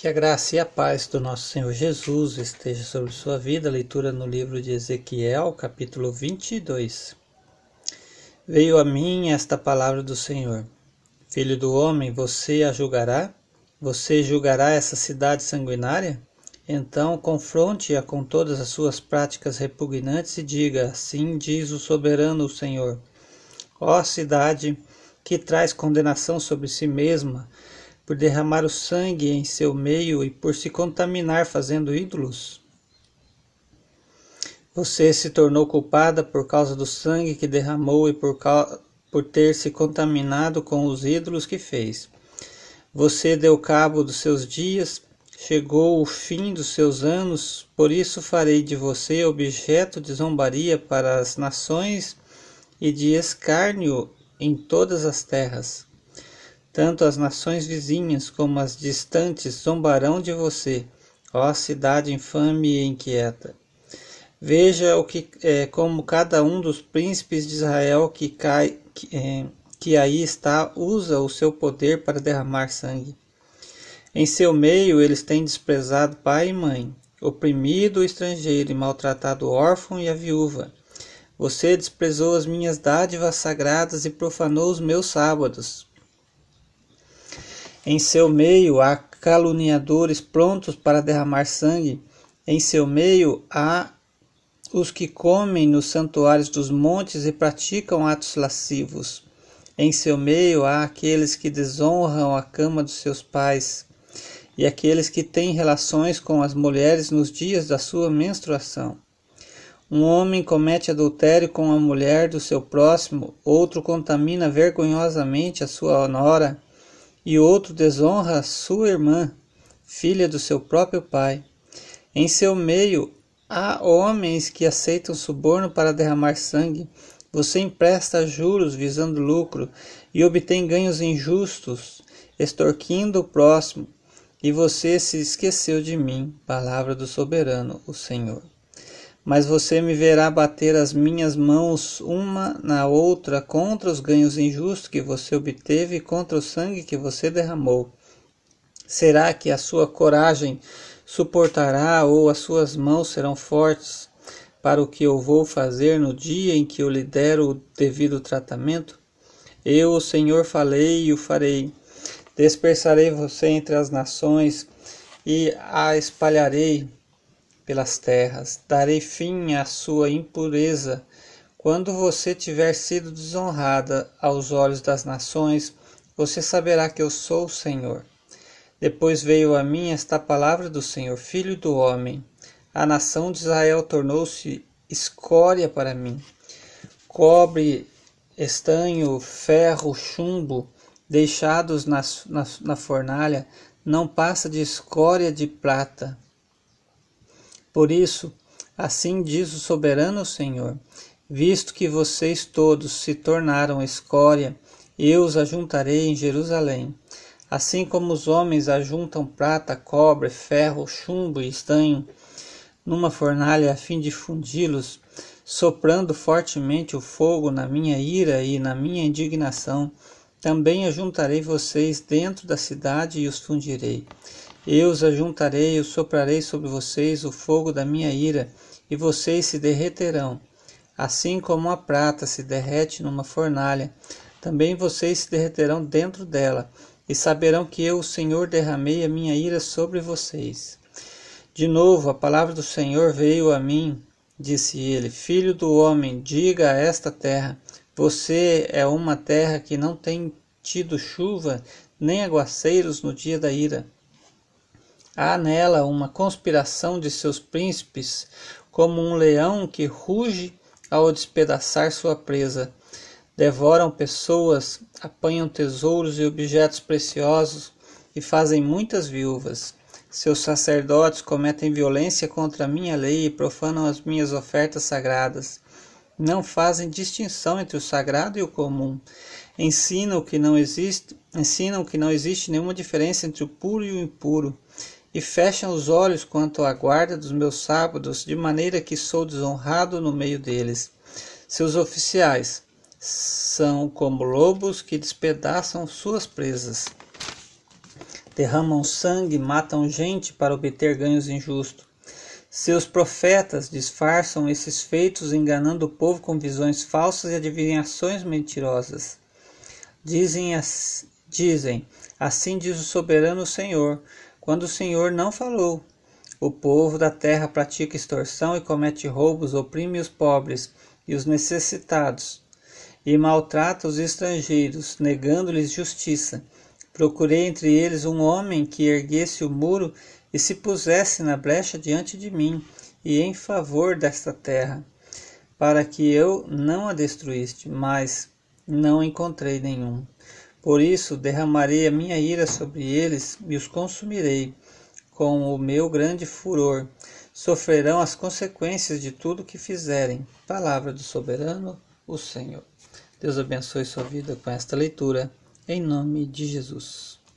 Que a graça e a paz do nosso Senhor Jesus esteja sobre sua vida. Leitura no livro de Ezequiel, capítulo 22. Veio a mim esta palavra do Senhor: Filho do homem, você a julgará? Você julgará essa cidade sanguinária? Então confronte-a com todas as suas práticas repugnantes e diga: Assim diz o soberano Senhor. Ó cidade que traz condenação sobre si mesma, por derramar o sangue em seu meio e por se contaminar fazendo ídolos? Você se tornou culpada por causa do sangue que derramou e por, por ter se contaminado com os ídolos que fez. Você deu cabo dos seus dias, chegou o fim dos seus anos, por isso farei de você objeto de zombaria para as nações e de escárnio em todas as terras. Tanto as nações vizinhas como as distantes zombarão de você, ó cidade infame e inquieta. Veja o que é, como cada um dos príncipes de Israel que cai que, é, que aí está usa o seu poder para derramar sangue. Em seu meio eles têm desprezado pai e mãe, oprimido o estrangeiro e maltratado o órfão e a viúva. Você desprezou as minhas dádivas sagradas e profanou os meus sábados. Em seu meio há caluniadores prontos para derramar sangue. Em seu meio há os que comem nos santuários dos montes e praticam atos lascivos. Em seu meio há aqueles que desonram a cama dos seus pais e aqueles que têm relações com as mulheres nos dias da sua menstruação. Um homem comete adultério com a mulher do seu próximo, outro contamina vergonhosamente a sua nora e outro desonra sua irmã, filha do seu próprio pai. Em seu meio há homens que aceitam suborno para derramar sangue. Você empresta juros visando lucro e obtém ganhos injustos, extorquindo o próximo. E você se esqueceu de mim, palavra do soberano, o Senhor mas você me verá bater as minhas mãos uma na outra contra os ganhos injustos que você obteve e contra o sangue que você derramou. Será que a sua coragem suportará ou as suas mãos serão fortes para o que eu vou fazer no dia em que eu lhe der o devido tratamento? Eu, o Senhor, falei e o farei. Dispersarei você entre as nações e a espalharei pelas terras. Darei fim à sua impureza. Quando você tiver sido desonrada aos olhos das nações, você saberá que eu sou o Senhor. Depois veio a mim esta palavra do Senhor, filho do homem. A nação de Israel tornou-se escória para mim. Cobre, estanho, ferro, chumbo, deixados na, na, na fornalha, não passa de escória de prata. Por isso, assim diz o soberano Senhor: visto que vocês todos se tornaram escória, eu os ajuntarei em Jerusalém. Assim como os homens ajuntam prata, cobre, ferro, chumbo e estanho numa fornalha a fim de fundi-los, soprando fortemente o fogo na minha ira e na minha indignação, também ajuntarei vocês dentro da cidade e os fundirei. Eu os ajuntarei, eu soprarei sobre vocês o fogo da minha ira, e vocês se derreterão. Assim como a prata se derrete numa fornalha, também vocês se derreterão dentro dela, e saberão que eu, o Senhor, derramei a minha ira sobre vocês. De novo, a palavra do Senhor veio a mim, disse ele: Filho do homem, diga a esta terra: Você é uma terra que não tem tido chuva nem aguaceiros no dia da ira. Há nela uma conspiração de seus príncipes, como um leão que ruge ao despedaçar sua presa. Devoram pessoas, apanham tesouros e objetos preciosos e fazem muitas viúvas. Seus sacerdotes cometem violência contra a minha lei e profanam as minhas ofertas sagradas. Não fazem distinção entre o sagrado e o comum. Ensinam que não existe, ensinam que não existe nenhuma diferença entre o puro e o impuro e fecham os olhos quanto à guarda dos meus sábados, de maneira que sou desonrado no meio deles. Seus oficiais são como lobos que despedaçam suas presas. derramam sangue, matam gente para obter ganhos injustos. Seus profetas disfarçam esses feitos, enganando o povo com visões falsas e adivinhações mentirosas. Dizem, dizem assim diz o soberano Senhor, quando o Senhor não falou. O povo da terra pratica extorsão e comete roubos, oprime os pobres e os necessitados, e maltrata os estrangeiros, negando-lhes justiça. Procurei entre eles um homem que erguesse o muro e se pusesse na brecha diante de mim e em favor desta terra, para que eu não a destruísse, mas não encontrei nenhum. Por isso derramarei a minha ira sobre eles e os consumirei com o meu grande furor. Sofrerão as consequências de tudo que fizerem. Palavra do soberano, o Senhor. Deus abençoe sua vida com esta leitura, em nome de Jesus.